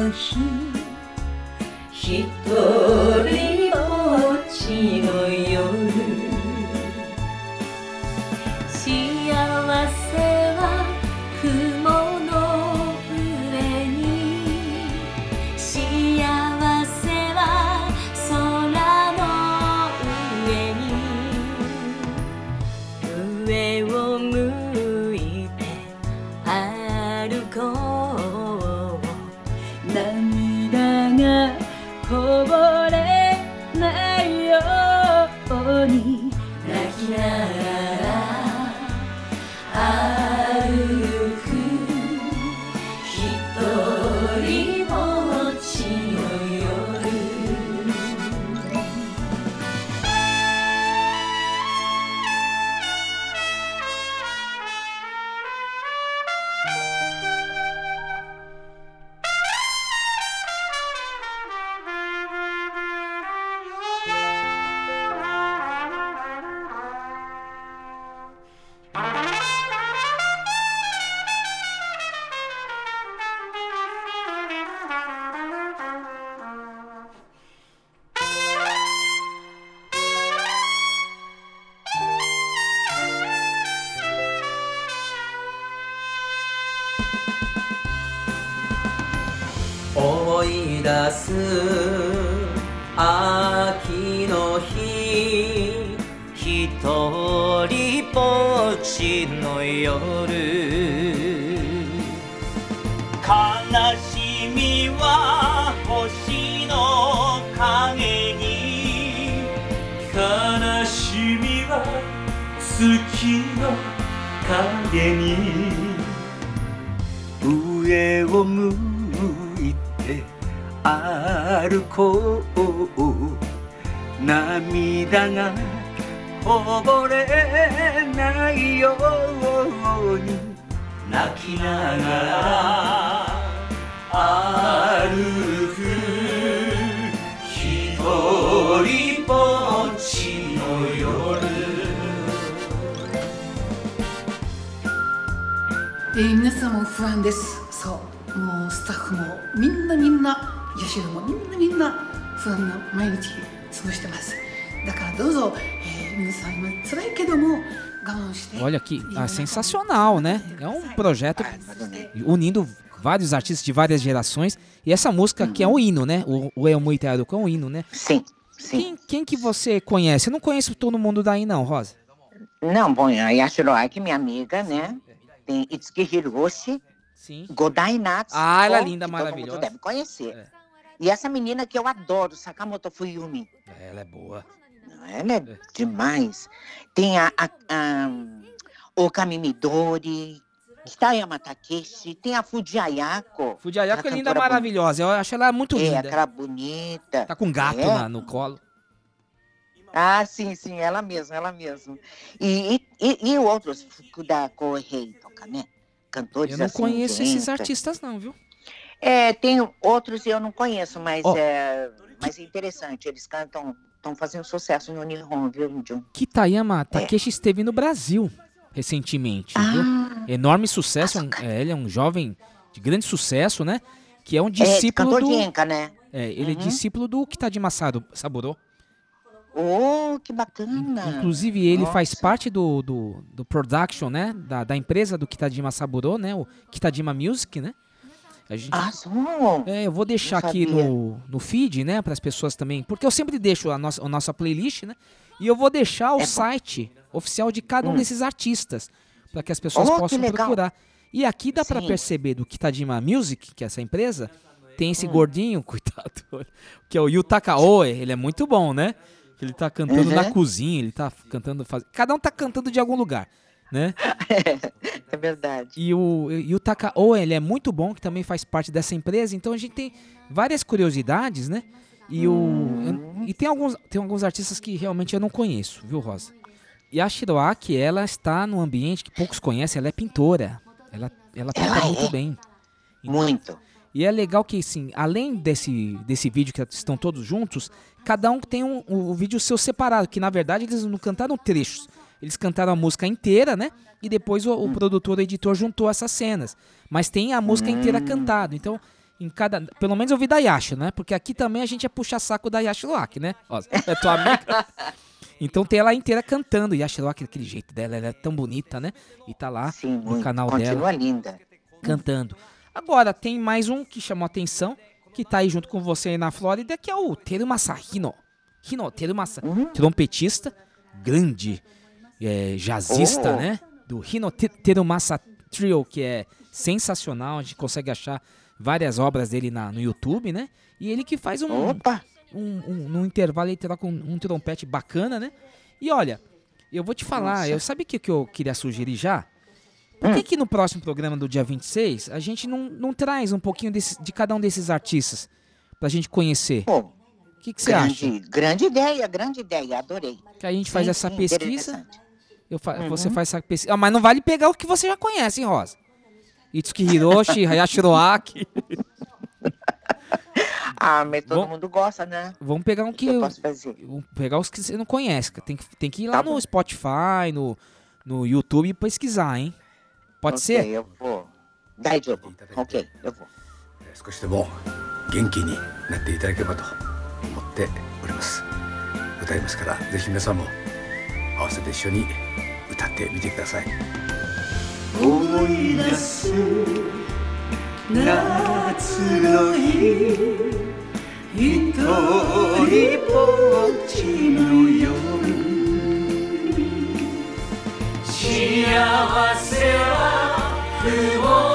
の日一人えー皆さんも不安ですそうもうスタッフもみんなみんな女子もみんなみんな不安な毎日過ごしてますだからどうぞ、えー皆さん今辛いけども我慢して Olha que ah, sensacional, né? É um projeto unindo vários artistas de várias gerações. E essa música que é um hino, né? O, o Eu Muito Aruco é um hino, né? Sim, sim. Quem, quem que você conhece? Eu não conheço todo mundo daí não, Rosa. Não, bom, a Yashiro Aki, minha amiga, né? Tem Itsuki Hiroshi, Sim. Godai Natsuko, Ah, ela é linda, maravilhosa. Todo mundo deve conhecer. E essa menina que eu adoro, Sakamoto Fuyumi. Ela é boa. Ela é demais. Tem a, a, a Okami Midori, Kitayama Takeshi, tem a Fujiayako. Fujiayako é a linda, cantora maravilhosa. Eu acho ela muito É, linda. aquela bonita. Tá com gato É. na- no colo. Ah, sim, sim, ela mesma, ela mesma. E, e, e, outros, Fukuda Kohei, né? Cantores Eu não assim, conheço esses gente. artistas não, viu? É, tem outros eu não conheço, mas Ó. é, mas é interessante. Eles cantam, estão fazendo sucesso no Nihon, viu, Jun? Kitayama Takeshi esteve no Brasil recentemente, Ah. viu? Enorme sucesso, um- é, ele é um jovem de grande sucesso, né? Que é um É, discípulo cantor do de Enca, né? É, ele é Uhum. discípulo do Kitadima Saburo. Oh, que bacana! Inclusive, ele faz Nossa. parte do, do, do production, né? Da, da empresa do Kitadima Saburo, né? O Kitadima Music, né? A gente, Ah, só? É, eu vou deixar Não aqui no, no feed, né? Para as pessoas também. Porque eu sempre deixo a nossa, a nossa playlist, né? E eu vou deixar o É bom. site oficial de cada um Hum. desses artistas. para que as pessoas Oh, possam procurar. E aqui dá para Sim. perceber do Kitadima Music, que é essa empresa, tem Hum. esse gordinho, [laughs] coitado, que é o Yutaka Oe. Ele é muito bom, né? Ele tá cantando na Uhum. cozinha, ele tá cantando. Faz... Cada um tá cantando de algum lugar, né? [laughs] É verdade. E o Yutaka Oe, ele é muito bom, que também faz parte dessa empresa. Então a gente tem várias curiosidades, né? E, o, e tem, alguns, tem alguns artistas que realmente eu não conheço, viu, Rosa? E a Shiroaki, ela está num ambiente que poucos conhecem, ela é pintora. Ela, ela pinta Ela muito é? bem. Muito. E é legal que, assim, além desse, desse vídeo que estão todos juntos, cada um tem um, um vídeo seu separado, que na verdade eles não cantaram trechos. Eles cantaram a música inteira, né? E depois o, o produtor, o editor juntou essas cenas. Mas tem a música inteira cantada. Então, em cada. Pelo menos eu vi da Yasha, né? Porque aqui também a gente é puxa-saco da Yasha Luak, né? Ó, é tua amiga. [laughs] Então tem ela inteira cantando. Yasha Luak, aquele jeito dela, ela é tão bonita, né? E tá lá no muito. canal Continua dela linda. cantando. Agora, tem mais um que chamou a atenção, que tá aí junto com você aí na Flórida, que é o Terumasa Hino. Hino, Terumasa, trompetista, grande é, jazzista, Oh. né? Do Hino Te- Terumasa Trio, que é sensacional, a gente consegue achar várias obras dele na, no YouTube, né? E ele que faz um, Opa! um, um intervalo ele troca um, um trompete bacana, né? E olha, eu vou te falar, Nossa. eu sabe o que, que eu queria sugerir já? Por que, que no próximo programa do dia 26 a gente não, não traz um pouquinho desse- de cada um desses artistas pra gente conhecer? O que, que você acha? grande, ideia, grande ideia, adorei. Que a gente faz Sim, essa sim, pesquisa. fa- Uhum. Você faz essa pesquisa. Ah, mas não vale pegar o que você já conhece, hein, Rosa? Itsuki Hiroshi, [laughs] Hayashi Roaki. [laughs] Ah, mas todo Bom, mundo gosta, né? Vamos pegar um que. eu posso fazer? Pegar os que você não conhece. Tem que, tem que ir lá Tá no bom. Spotify, no, no YouTube e pesquisar, hein? Pode Ok, ser? eu vou. Daijoubu. Ok, eu vou. 少しでも元気になっていただければと思っております歌いますからぜひ皆さんも合わせて一緒に歌ってみてください思い出す夏の日一人ぼっちの夜幸せは雲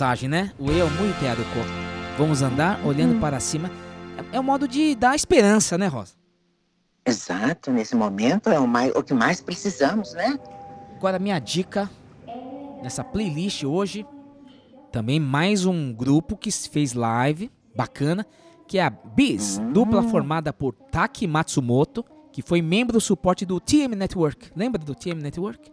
Mensagem, né? O eu muito do corpo. Vamos andar olhando Hum. para cima. É, é um modo de dar esperança, né, Rosa? Exato, nesse momento é o, mais, o que mais precisamos, né? Agora, minha dica nessa playlist hoje, também mais um grupo que se fez live, bacana, que é a Biz, dupla formada por Taki Matsumoto, que foi membro do suporte do TM Network. Lembra do TM Network?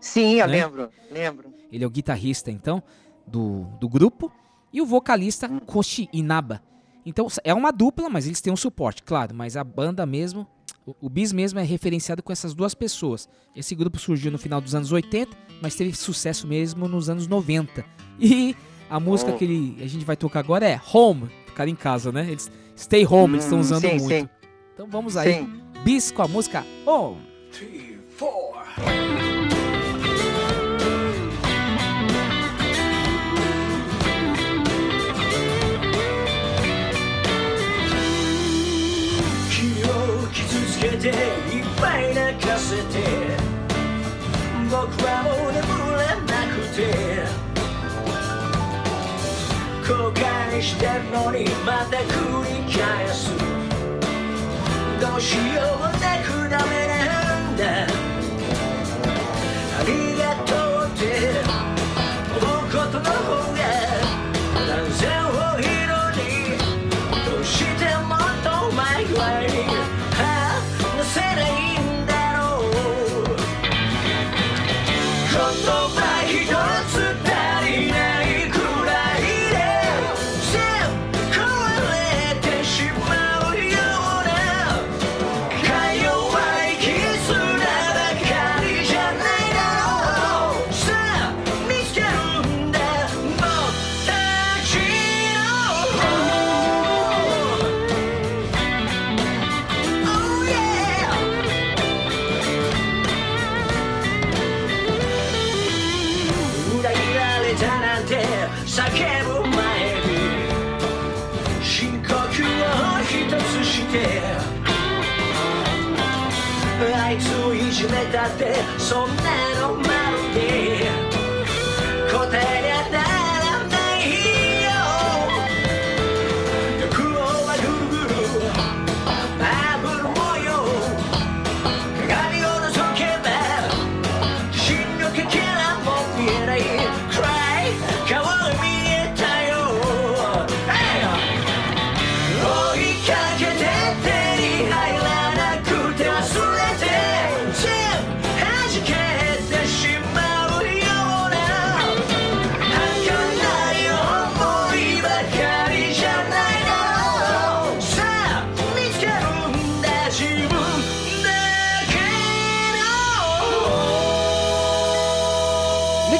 Sim, eu Né? lembro, lembro. Ele é o guitarrista, então, do, do grupo. E o vocalista Koshi Inaba. Então, é uma dupla, mas eles têm um suporte, claro. Mas a banda mesmo, o, o Bis mesmo é referenciado com essas duas pessoas. Esse grupo surgiu no final dos anos 80, mas teve sucesso mesmo nos anos 90. E a música Oh. que ele- a gente vai tocar agora é Home, ficar em casa, né? Eles, Stay Home, eles estão Hum, usando sim, muito. sim. Então vamos aí. Sim. Bis com a música Home.「君ていっぱい泣かせて」「僕はもう眠れなくて」「後悔してるのにまた繰り返す」「どうしようなくダメなんだ」「ありがとう。ってそん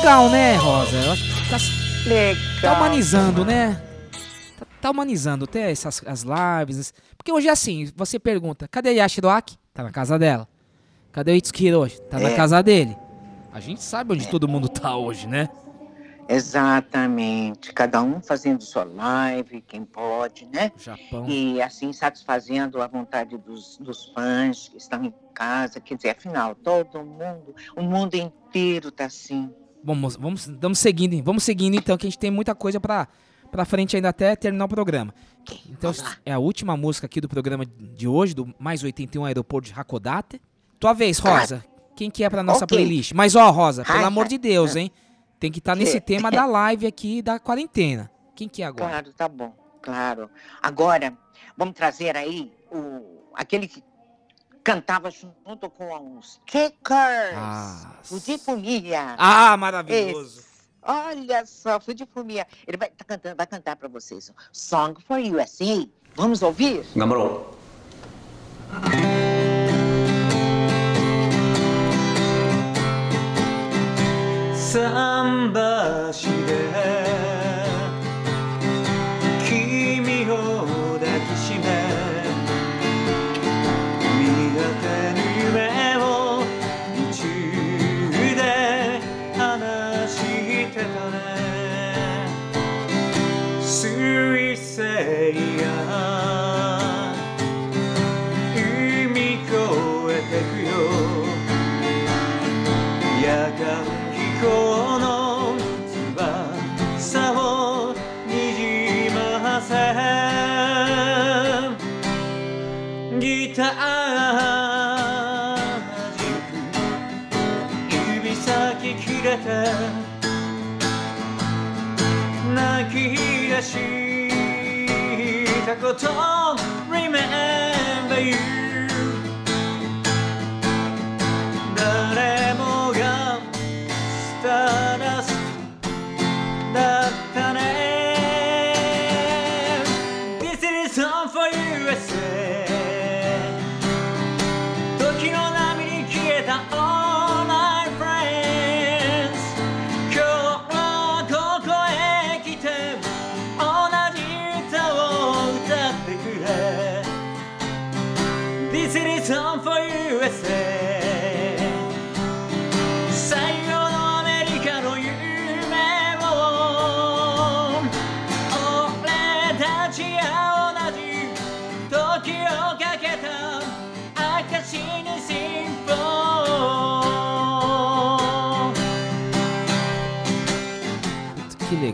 Legal, né, Rosa? Eu acho que tá, Legal. tá humanizando, né? Tá, tá humanizando até essas as lives. Porque hoje é assim, você pergunta, cadê Yashiroaki? Tá na casa dela. Cadê o Hiroshi? Tá na É. casa dele. A gente sabe onde todo mundo tá hoje, né? Exatamente. Cada um fazendo sua live, quem pode, né? Japão. E assim satisfazendo a vontade dos, dos fãs que estão em casa. Quer dizer, afinal, todo mundo, o mundo inteiro tá assim. Vamos, vamos, vamos seguindo, vamos seguindo então, que a gente tem muita coisa pra, pra frente ainda até terminar o programa. Então, é a última música aqui do programa de hoje, do Mais 81 Aeroporto de Hakodate. Tua vez, Rosa. Quem que é pra nossa Ok. playlist? Mas ó, Rosa, pelo amor de Deus, hein? Tem que estar nesse Que? tema da [laughs] live aqui da quarentena. Quem que é agora? Claro, tá bom, claro. Agora, vamos trazer aí o, aquele que cantava junto com os Checkers. Ah. Fudifumia. Ah, maravilhoso. Esse. Olha só, Fudifumia. Ele vai, tá cantando, vai cantar pra vocês. Song for USA. Vamos ouvir? 頑張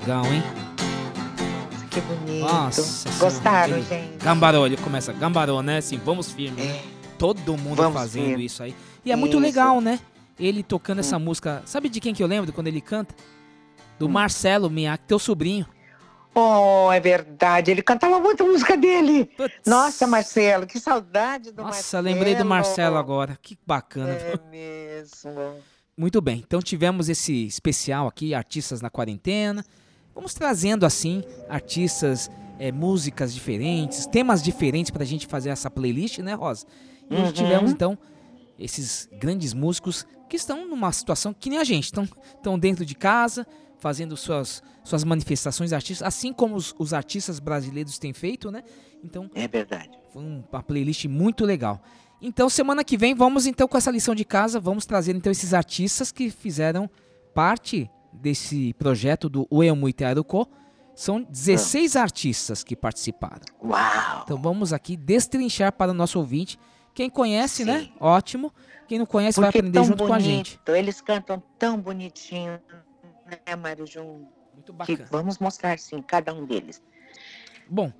legal, hein? Que bonito. Nossa Gostaram, ele- gente? Gambarô, ele começa, gambarô, né? Assim, vamos firme. né? Todo mundo Vamos fazendo firme. isso aí. E é muito Isso. legal, né? Ele tocando essa música. Sabe de quem que eu lembro quando ele canta? Do Marcelo Miak, teu sobrinho. Oh, é verdade. Ele cantava muito a música dele. Nossa, Marcelo, que saudade do Nossa, Marcelo. lembrei do Marcelo agora. Que bacana. É mesmo. Muito bem, então tivemos esse especial aqui, Artistas na Quarentena. Vamos trazendo assim artistas, eh, músicas diferentes, temas diferentes pra gente fazer essa playlist, né, Rosa? E hoje Uhum. tivemos então esses grandes músicos que estão numa situação que nem a gente, estão, estão dentro de casa, fazendo suas, suas manifestações artísticas, assim como os, os artistas brasileiros têm feito, né? Então, é verdade. Foi um- uma playlist muito legal. Então, semana que vem, vamos então com essa lição de casa, vamos trazer então esses artistas que fizeram parte desse projeto do Uemuite Aruko. São 16 artistas que participaram. Uau! Então vamos aqui destrinchar para o nosso ouvinte. Quem conhece, né? Ótimo. Quem não conhece vai Porque aprender tão junto bonito, com a gente. Eles cantam tão bonitinho, né, Mário Jun? Muito bacana. vamos mostrar, sim, cada um deles. Bom.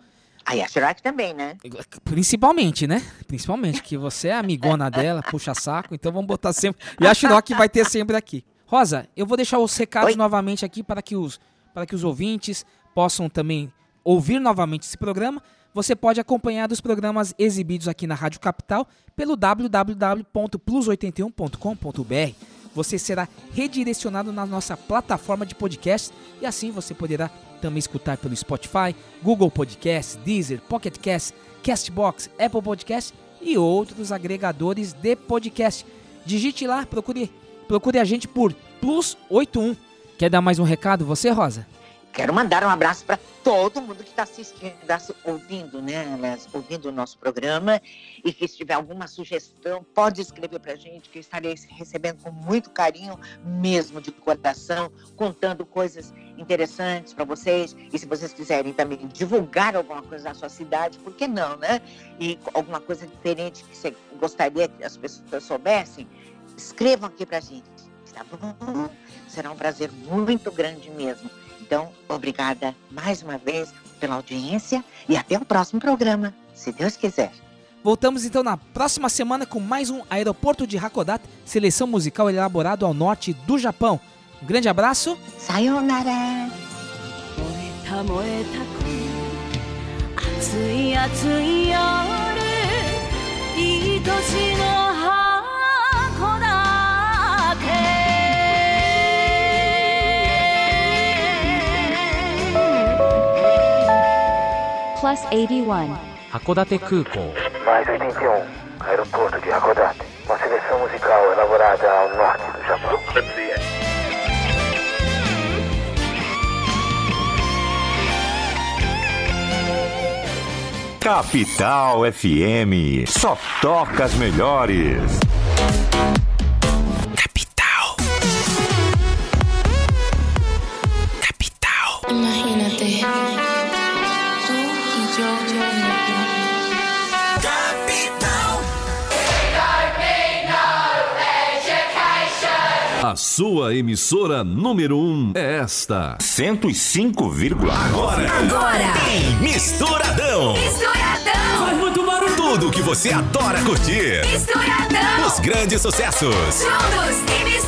Aí a Shrek também, né? Principalmente, né? Principalmente, que você é amigona dela, puxa saco, então vamos botar sempre. E a Shiroki vai ter sempre aqui. Rosa, eu vou deixar os recados novamente aqui para que os, para que os ouvintes possam também ouvir novamente esse programa. Você pode acompanhar os programas exibidos aqui na Rádio Capital pelo www.plus81.com.br. Você será redirecionado na nossa plataforma de podcast e assim você poderá também escutar pelo Spotify, Google Podcast, Deezer, Pocket Cast, Castbox, Apple Podcast e outros agregadores de podcast. Digite lá, procure, procure a gente por Plus 81. Quer dar mais um recado você, Rosa? Quero mandar um abraço para todo mundo que está assistindo, tá ouvindo, né? Ouvindo o nosso programa. E que se tiver alguma sugestão, pode escrever para a gente, que eu estarei recebendo com muito carinho, mesmo de coração, contando coisas interessantes para vocês. E se vocês quiserem também divulgar alguma coisa da sua cidade, por que não, né? E alguma coisa diferente que você gostaria que as pessoas soubessem, escrevam aqui para a gente, tá bom? Será um prazer muito grande mesmo. Então, obrigada mais uma vez pela audiência e até o próximo programa, se Deus quiser. Voltamos então na próxima semana com mais um Aeroporto de Hakodate, seleção musical elaborado ao norte do Japão. Um grande abraço. Sayonara. た燃えた恋熱い熱い夜愛しの Plus 81. Hakodate Kukou. Mais 81, aeroporto de Hakodate. Uma seleção musical elaborada ao norte do Japão. Capital FM. Só toca as melhores. A sua emissora número 1 um é esta. 105,1. Agora. Agora. Tem Misturadão. Misturadão. Faz muito barulho. Tudo que você adora curtir. Misturadão. Os grandes sucessos. Juntos e